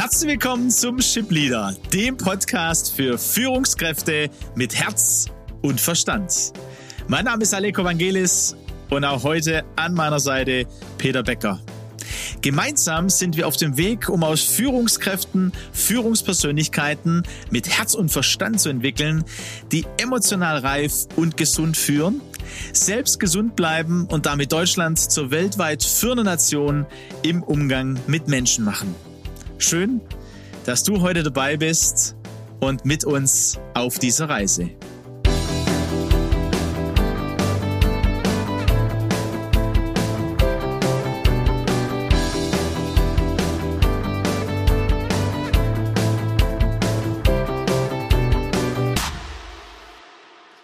Herzlich willkommen zum Ship Leader, dem Podcast für Führungskräfte mit Herz und Verstand. Mein Name ist Aleko Vangelis und auch heute an meiner Seite Peter Becker. Gemeinsam sind wir auf dem Weg, um aus Führungskräften Führungspersönlichkeiten mit Herz und Verstand zu entwickeln, die emotional reif und gesund führen, selbst gesund bleiben und damit Deutschland zur weltweit führenden Nation im Umgang mit Menschen machen. Schön, dass du heute dabei bist und mit uns auf dieser Reise.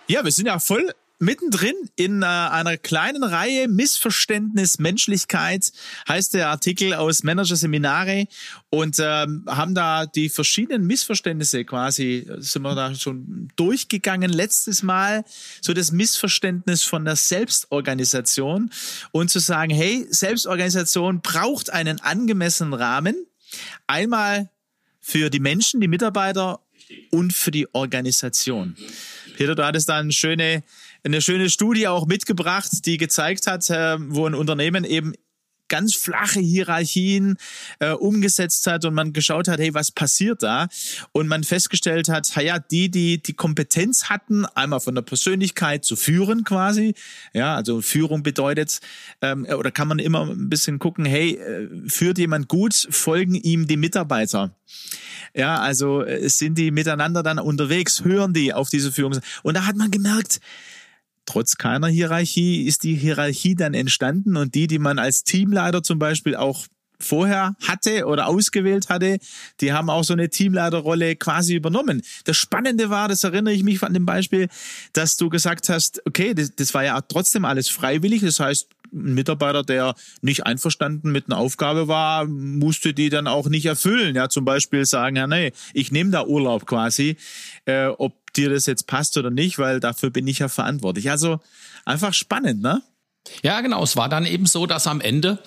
Ja, wir sind ja voll mittendrin in äh, einer kleinen Reihe Missverständnis Menschlichkeit heißt der Artikel aus Manager Seminare. Und ähm, haben da die verschiedenen Missverständnisse quasi sind wir da schon durchgegangen letztes Mal. So das Missverständnis von der Selbstorganisation und zu sagen hey Selbstorganisation braucht einen angemessenen Rahmen. Einmal für die Menschen die Mitarbeiter und für die Organisation. Peter, du hattest da eine schöne, eine schöne Studie auch mitgebracht, die gezeigt hat, äh, wo ein Unternehmen eben ganz flache Hierarchien äh, umgesetzt hat und man geschaut hat, hey, was passiert da? Und man festgestellt hat, ja, die, die die Kompetenz hatten, einmal von der Persönlichkeit zu führen quasi, ja, also Führung bedeutet, ähm, oder kann man immer ein bisschen gucken, hey, äh, führt jemand gut, folgen ihm die Mitarbeiter. Ja, also äh, sind die miteinander dann unterwegs, hören die auf diese Führung. Und da hat man gemerkt, trotz keiner Hierarchie ist die Hierarchie dann entstanden und die, die man als Teamleiter zum Beispiel auch vorher hatte oder ausgewählt hatte, die haben auch so eine Teamleiterrolle quasi übernommen. Das Spannende war, das erinnere ich mich an dem Beispiel, dass du gesagt hast, okay, das, das war ja trotzdem alles freiwillig. Das heißt, ein Mitarbeiter, der nicht einverstanden mit einer Aufgabe war, musste die dann auch nicht erfüllen. Ja, zum Beispiel sagen, ja, nee, ich nehme da Urlaub quasi, äh, ob dir das jetzt passt oder nicht, weil dafür bin ich ja verantwortlich. Also einfach spannend, ne? Ja, genau. Es war dann eben so, dass am Ende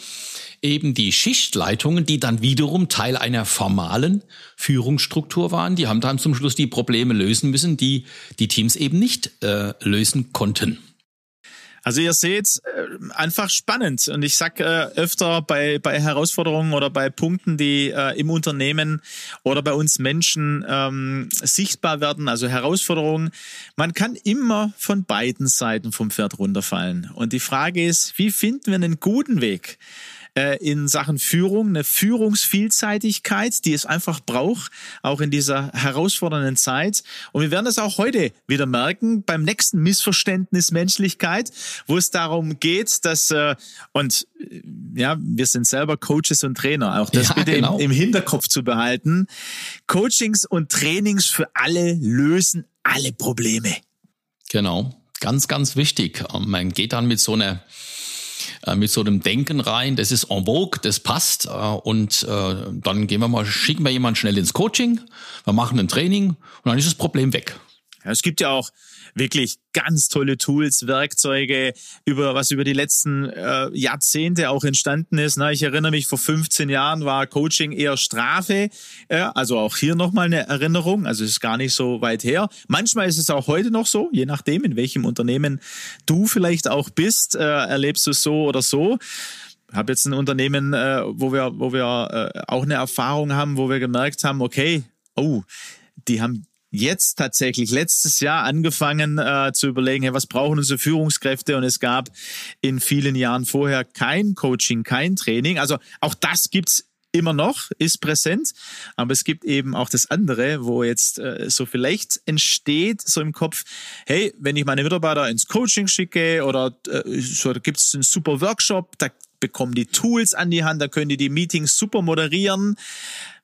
eben die Schichtleitungen, die dann wiederum Teil einer formalen Führungsstruktur waren, die haben dann zum Schluss die Probleme lösen müssen, die die Teams eben nicht äh, lösen konnten. Also ihr seht, äh, einfach spannend. Und ich sag äh, öfter bei, bei Herausforderungen oder bei Punkten, die äh, im Unternehmen oder bei uns Menschen ähm, sichtbar werden, also Herausforderungen, man kann immer von beiden Seiten vom Pferd runterfallen. Und die Frage ist, wie finden wir einen guten Weg? Äh, in Sachen Führung, eine Führungsvielseitigkeit, die es einfach braucht, auch in dieser herausfordernden Zeit. Und wir werden das auch heute wieder merken beim nächsten Missverständnis Menschlichkeit, wo es darum geht, dass äh, und äh, ja, wir sind selber Coaches und Trainer, auch das ja, bitte genau. im, im Hinterkopf zu behalten. Coachings und Trainings für alle lösen alle Probleme. Genau, ganz, ganz wichtig. Man geht dann mit so einer äh, mit so einem Denken rein, das ist en vogue, das passt äh, und äh, dann gehen wir mal, schicken wir jemanden schnell ins Coaching, wir machen ein Training und dann ist das Problem weg. Ja, es gibt ja auch wirklich ganz tolle Tools, Werkzeuge, über was über die letzten äh, Jahrzehnte auch entstanden ist. Na, ich erinnere mich, vor 15 Jahren war Coaching eher Strafe. Äh, also auch hier nochmal eine Erinnerung. Also es ist gar nicht so weit her. Manchmal ist es auch heute noch so, je nachdem, in welchem Unternehmen du vielleicht auch bist, äh, erlebst du es so oder so habe jetzt ein Unternehmen, äh, wo wir, wo wir äh, auch eine Erfahrung haben, wo wir gemerkt haben, okay, oh, die haben jetzt tatsächlich letztes Jahr angefangen äh, zu überlegen, hey, was brauchen unsere Führungskräfte? Und es gab in vielen Jahren vorher kein Coaching, kein Training. Also auch das gibt's immer noch, ist präsent, aber es gibt eben auch das andere, wo jetzt äh, so vielleicht entsteht, so im Kopf, hey, wenn ich meine Mitarbeiter ins Coaching schicke oder äh, so, da gibt es einen super Workshop, da bekommen die Tools an die Hand, da können die die Meetings super moderieren.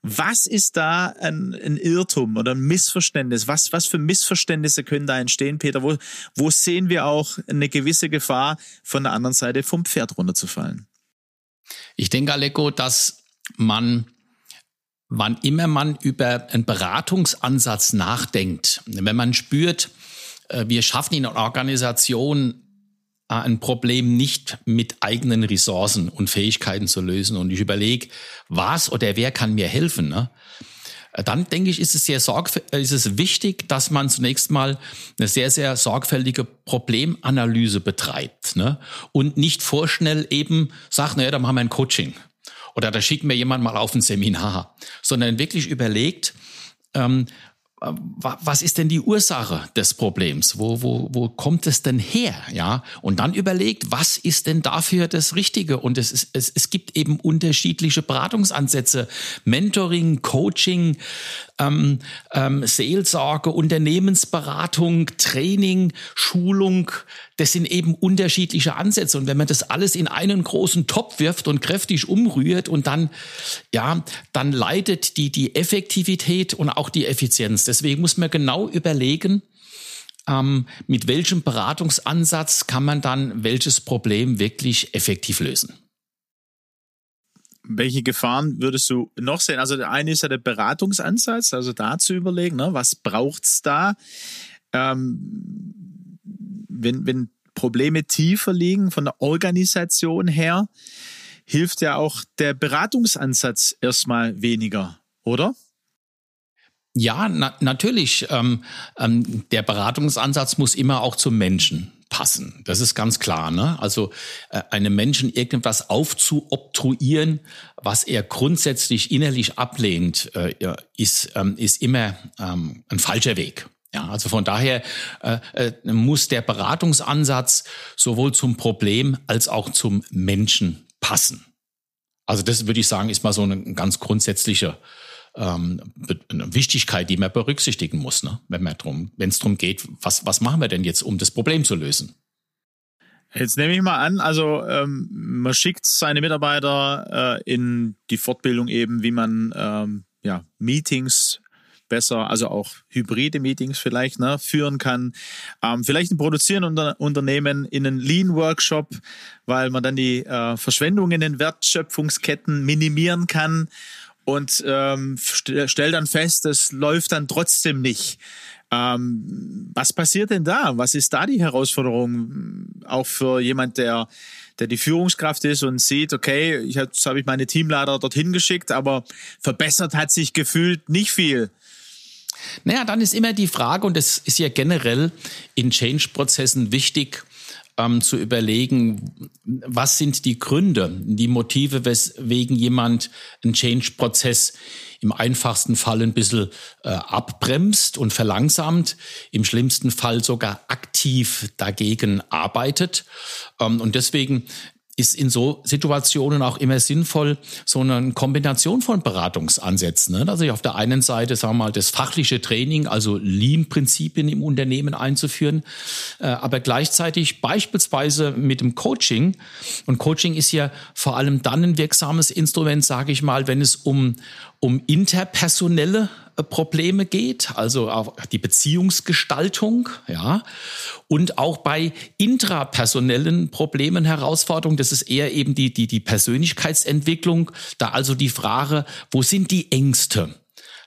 Was ist da ein, ein Irrtum oder ein Missverständnis? Was, was für Missverständnisse können da entstehen, Peter? Wo, wo sehen wir auch eine gewisse Gefahr, von der anderen Seite vom Pferd runterzufallen? Ich denke, Aleko, dass man wann immer man über einen Beratungsansatz nachdenkt, wenn man spürt, äh, wir schaffen in einer Organisation ein Problem nicht mit eigenen Ressourcen und Fähigkeiten zu lösen und ich überlege, was oder wer kann mir helfen, ne? Äh, dann denke ich, ist es sehr sorgfältig, ist es wichtig, dass man zunächst mal eine sehr, sehr sorgfältige Problemanalyse betreibt ne? und nicht vorschnell eben sagt, naja, da machen wir ein Coaching oder da schicken wir jemand mal auf ein Seminar, sondern wirklich überlegt, ähm, was ist denn die Ursache des Problems? Wo, wo, wo kommt es denn her? Ja, und dann überlegt, was ist denn dafür das Richtige? Und es, ist, es, es gibt eben unterschiedliche Beratungsansätze, Mentoring, Coaching, ähm, ähm, Seelsorge, Unternehmensberatung, Training, Schulung. Das sind eben unterschiedliche Ansätze. Und wenn man das alles in einen großen Topf wirft und kräftig umrührt und dann, ja, dann leidet die, die Effektivität und auch die Effizienz. Deswegen muss man genau überlegen, ähm, mit welchem Beratungsansatz kann man dann welches Problem wirklich effektiv lösen welche Gefahren würdest du noch sehen? Also der eine ist ja der Beratungsansatz, also da zu überlegen, ne, was braucht's da? Ähm, wenn, wenn Probleme tiefer liegen von der Organisation her, hilft ja auch der Beratungsansatz erstmal weniger, oder? Ja, na, natürlich. Ähm, ähm, der Beratungsansatz muss immer auch zum Menschen passen. Das ist ganz klar. Ne? Also äh, einem Menschen irgendwas aufzuobtruieren, was er grundsätzlich innerlich ablehnt, äh, ist, ähm, ist immer ähm, ein falscher Weg. Ja, also von daher äh, äh, muss der Beratungsansatz sowohl zum Problem als auch zum Menschen passen. Also das würde ich sagen, ist mal so ein ganz grundsätzlicher ähm, eine Wichtigkeit, die man berücksichtigen muss, ne? wenn es darum geht, was, was machen wir denn jetzt, um das Problem zu lösen? Jetzt nehme ich mal an, also ähm, man schickt seine Mitarbeiter äh, in die Fortbildung eben, wie man ähm, ja, Meetings besser, also auch hybride Meetings vielleicht, ne, führen kann. Ähm, vielleicht ein produzierenden Unternehmen in einen Lean-Workshop, weil man dann die äh, Verschwendung in den Wertschöpfungsketten minimieren kann und ähm, st stell dann fest, es läuft dann trotzdem nicht. Ähm, was passiert denn da? Was ist da die Herausforderung auch für jemand, der der die Führungskraft ist und sieht, okay, ich jetzt habe ich meine Teamleiter dorthin geschickt, aber verbessert hat sich gefühlt nicht viel. Naja, dann ist immer die Frage, und das ist ja generell in Change-Prozessen wichtig, ähm, zu überlegen, was sind die Gründe, die Motive, weswegen jemand einen Change-Prozess im einfachsten Fall ein bisschen äh, abbremst und verlangsamt, im schlimmsten Fall sogar aktiv dagegen arbeitet. Ähm, und deswegen ist in so Situationen auch immer sinnvoll, so eine Kombination von Beratungsansätzen. Ne? Also auf der einen Seite, sagen wir mal, das fachliche Training, also Lean-Prinzipien im Unternehmen einzuführen, äh, aber gleichzeitig beispielsweise mit dem Coaching. Und Coaching ist ja vor allem dann ein wirksames Instrument, sage ich mal, wenn es um, um interpersonelle Probleme geht, also auch die Beziehungsgestaltung, ja, und auch bei intrapersonellen Problemen, Herausforderungen, das ist eher eben die, die, die Persönlichkeitsentwicklung, da also die Frage, wo sind die Ängste?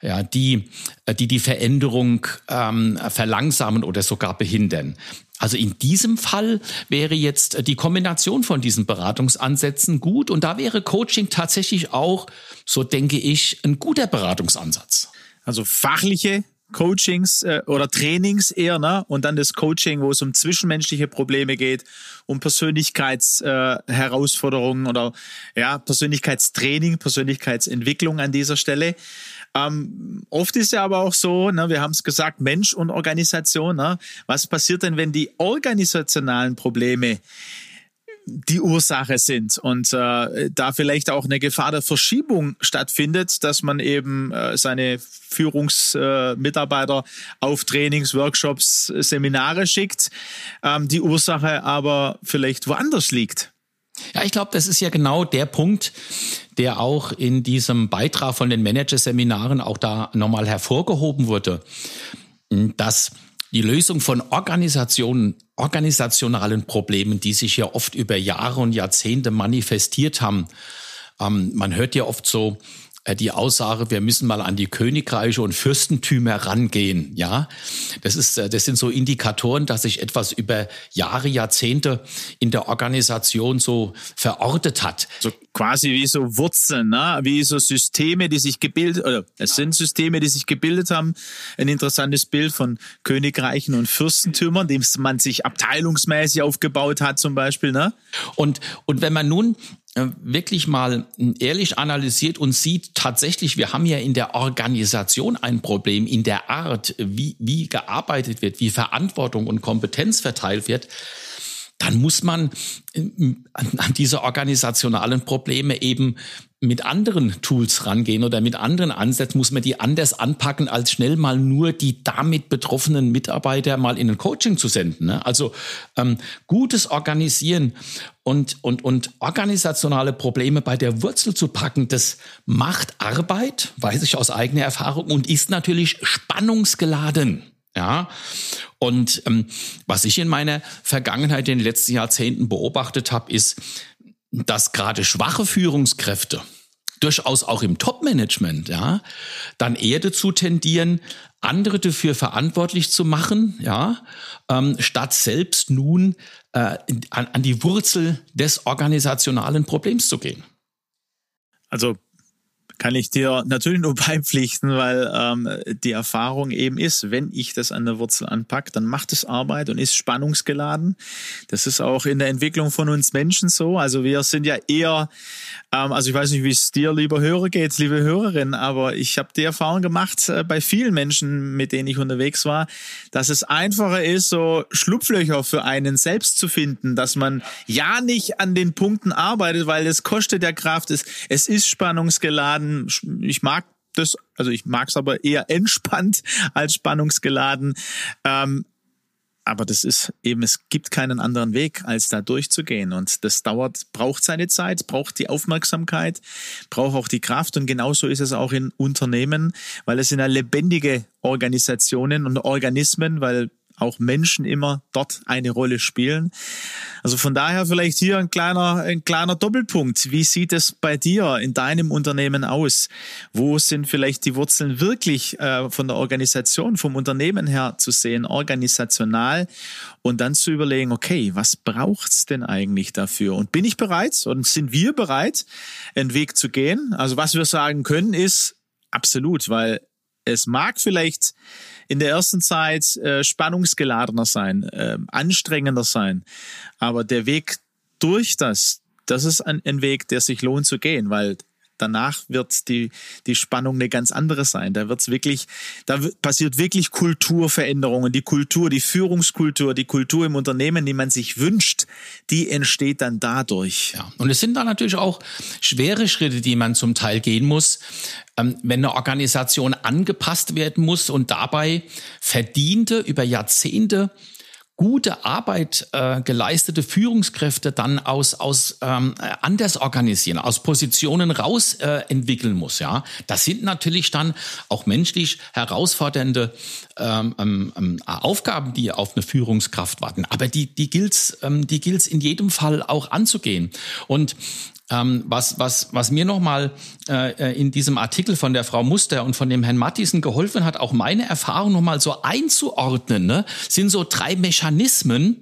ja, die, äh, die die Veränderung ähm, verlangsamen oder sogar behindern. Also in diesem Fall wäre jetzt die Kombination von diesen Beratungsansätzen gut und da wäre Coaching tatsächlich auch, so denke ich, ein guter Beratungsansatz. Also fachliche Coachings äh, oder Trainings eher, ne? Und dann das Coaching, wo es um zwischenmenschliche Probleme geht, um Persönlichkeitsherausforderungen äh, oder ja, Persönlichkeitstraining, Persönlichkeitsentwicklung an dieser Stelle. Ähm, oft ist ja aber auch so, ne, wir haben es gesagt, Mensch und Organisation. Ne? Was passiert denn, wenn die organisationalen Probleme die Ursache sind und äh, da vielleicht auch eine Gefahr der Verschiebung stattfindet, dass man eben äh, seine Führungsmitarbeiter äh, auf Trainings, Workshops, Seminare schickt, ähm, die Ursache aber vielleicht woanders liegt. Ja, ich glaube, das ist ja genau der Punkt, der auch in diesem Beitrag von den Managerseminaren auch da nochmal hervorgehoben wurde, dass die Lösung von Organisationen, organisationalen Problemen, die sich ja oft über Jahre und Jahrzehnte manifestiert haben. Ähm, man hört ja oft so, die Aussage, wir müssen mal an die Königreiche und Fürstentümer rangehen. Ja, das ist, äh, das sind so Indikatoren, dass sich etwas über Jahre, Jahrzehnte in der Organisation so verortet hat. So quasi wie so Wurzeln, ne? wie so Systeme, die sich gebildet, oder es sind Systeme, die sich gebildet haben. Ein interessantes Bild von Königreichen und Fürstentümern, dem man sich abteilungsmäßig aufgebaut hat, zum Beispiel. Ne? Und, und wenn man nun äh, wirklich mal ehrlich analysiert und sieht tatsächlich, wir haben ja in der Organisation ein Problem, in der Art, wie, wie gearbeitet wird, wie Verantwortung und Kompetenz verteilt wird, dann muss man äh, an diese organisationalen Probleme eben mit anderen Tools rangehen oder mit anderen Ansätzen, muss man die anders anpacken, als schnell mal nur die damit betroffenen Mitarbeiter mal in ein Coaching zu senden. Ne? Also ähm, gutes Organisieren und, und, und organisationale Probleme bei der Wurzel zu packen, das macht Arbeit, weiß ich aus eigener Erfahrung, und ist natürlich spannungsgeladen. Ja, und ähm, was ich in meiner Vergangenheit in den letzten Jahrzehnten beobachtet habe, ist, dass gerade schwache Führungskräfte durchaus auch im Top-Management, ja, dann eher dazu tendieren, andere dafür verantwortlich zu machen, ja, ähm, statt selbst nun äh, an, an die Wurzel des organisationalen Problems zu gehen. Also kann ich dir natürlich nur beipflichten, weil ähm, die Erfahrung eben ist, wenn ich das an der Wurzel anpacke, dann macht es Arbeit und ist spannungsgeladen. Das ist auch in der Entwicklung von uns Menschen so. Also wir sind ja eher, ähm, also ich weiß nicht, wie es dir, lieber Hörer, geht, liebe Hörerin, aber ich habe die Erfahrung gemacht äh, bei vielen Menschen, mit denen ich unterwegs war, dass es einfacher ist, so Schlupflöcher für einen selbst zu finden, dass man ja nicht an den Punkten arbeitet, weil es kostet der Kraft, es, es ist spannungsgeladen ähm, ich mag das, also ich mag es aber eher entspannt als spannungsgeladen. Ähm, aber das ist eben, es gibt keinen anderen Weg, als da durchzugehen. Und das dauert, braucht seine Zeit, braucht die Aufmerksamkeit, braucht auch die Kraft. Und genauso ist es auch in Unternehmen, weil es sind ja lebendige Organisationen und Organismen, weil auch Menschen immer dort eine Rolle spielen. Also von daher vielleicht hier ein kleiner, ein kleiner Doppelpunkt. Wie sieht es bei dir in deinem Unternehmen aus? Wo sind vielleicht die Wurzeln wirklich äh, von der Organisation, vom Unternehmen her zu sehen, organisational und dann zu überlegen, okay, was braucht's denn eigentlich dafür? Und bin ich bereit und sind wir bereit, einen Weg zu gehen? Also was wir sagen können ist absolut, weil es mag vielleicht in der ersten Zeit äh, spannungsgeladener sein, äh, anstrengender sein, aber der Weg durch das, das ist ein, ein Weg, der sich lohnt zu gehen, weil danach wird die, die Spannung eine ganz andere sein. Da wird's wirklich, da passiert wirklich Kulturveränderungen. Die Kultur, die Führungskultur, die Kultur im Unternehmen, die man sich wünscht, die entsteht dann dadurch. Ja. Und es sind da natürlich auch schwere Schritte, die man zum Teil gehen muss, ähm, wenn eine Organisation angepasst werden muss und dabei verdiente über Jahrzehnte gute Arbeit äh, geleistete Führungskräfte dann aus aus ähm, anders organisieren, aus Positionen raus äh, entwickeln muss. Ja, das sind natürlich dann auch menschlich herausfordernde ähm, ähm, ähm Aufgaben, die auf eine Führungskraft warten. Aber die die gilt's ähm, die gilt's in jedem Fall auch anzugehen. Und ähm, was, was, was mir nochmal äh, in diesem Artikel von der Frau Muster und von dem Herrn Mattisen geholfen hat, auch meine Erfahrung nochmal so einzuordnen, ne, sind so drei Mechanismen,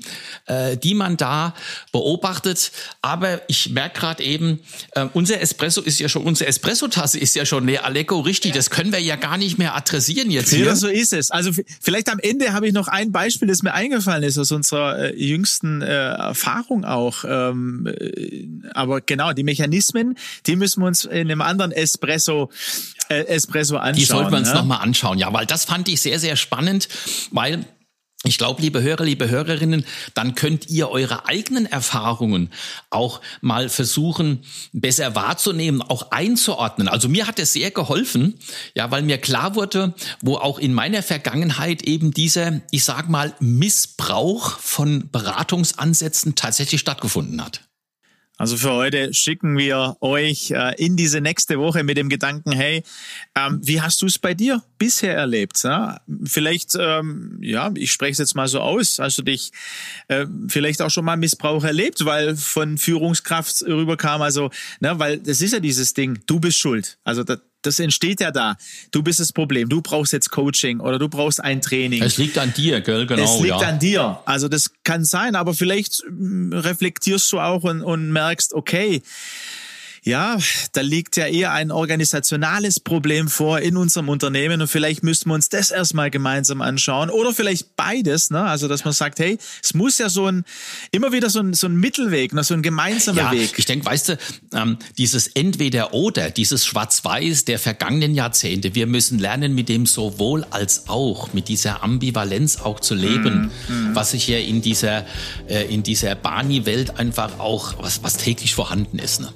äh, die man da beobachtet. Aber ich merke gerade eben, äh, unser Espresso ist ja schon, unsere Espresso-Tasse ist ja schon leer. Aleko, richtig, das können wir ja gar nicht mehr adressieren jetzt hier. Ja, so ist es. Also vielleicht am Ende habe ich noch ein Beispiel, das mir eingefallen ist aus unserer äh, jüngsten äh, Erfahrung auch. Ähm, äh, aber genau, die Mechanismen, die müssen wir uns in einem anderen Espresso äh, Espresso anschauen. Die sollten wir uns ja? nochmal anschauen, ja, weil das fand ich sehr, sehr spannend, weil ich glaube, liebe Hörer, liebe Hörerinnen, dann könnt ihr eure eigenen Erfahrungen auch mal versuchen, besser wahrzunehmen, auch einzuordnen. Also mir hat es sehr geholfen, ja, weil mir klar wurde, wo auch in meiner Vergangenheit eben dieser, ich sag mal, Missbrauch von Beratungsansätzen tatsächlich stattgefunden hat. Also für heute schicken wir euch äh, in diese nächste Woche mit dem Gedanken, hey, ähm, wie hast du es bei dir bisher erlebt? Ja? Vielleicht, ähm, ja, ich spreche es jetzt mal so aus, hast du dich äh, vielleicht auch schon mal Missbrauch erlebt, weil von Führungskraft rüberkam, also, ne, weil das ist ja dieses Ding, du bist schuld. Also das, das entsteht ja da. Du bist das Problem. Du brauchst jetzt Coaching oder du brauchst ein Training. Es liegt an dir, gell? Genau. Es liegt ja. an dir. Also das kann sein, aber vielleicht mm, reflektierst du auch und, und merkst, okay, ja, da liegt ja eher ein organisationales Problem vor in unserem Unternehmen und vielleicht müssten wir uns das erstmal gemeinsam anschauen oder vielleicht beides, ne? Also, dass man sagt, hey, es muss ja so ein, immer wieder so ein, so ein Mittelweg, ne? so ein gemeinsamer ja, Weg. Ich denke, weißt du, ähm, dieses Entweder-Oder, dieses Schwarz-Weiß der vergangenen Jahrzehnte, wir müssen lernen, mit dem sowohl als auch, mit dieser Ambivalenz auch zu leben, mm, mm. was sich ja in dieser, äh, in dieser Barney-Welt einfach auch, was, was täglich vorhanden ist, ne?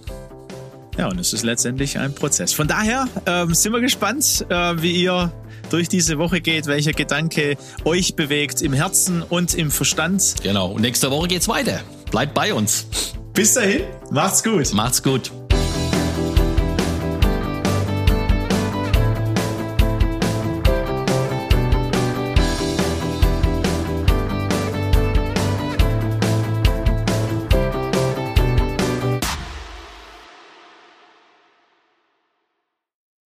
Ja, und es ist letztendlich ein Prozess. Von daher ähm, sind wir gespannt, äh, wie ihr durch diese Woche geht, welcher Gedanke euch bewegt im Herzen und im Verstand. Genau. Und nächste Woche geht's weiter. Bleibt bei uns. Bis dahin, macht's gut. Macht's gut.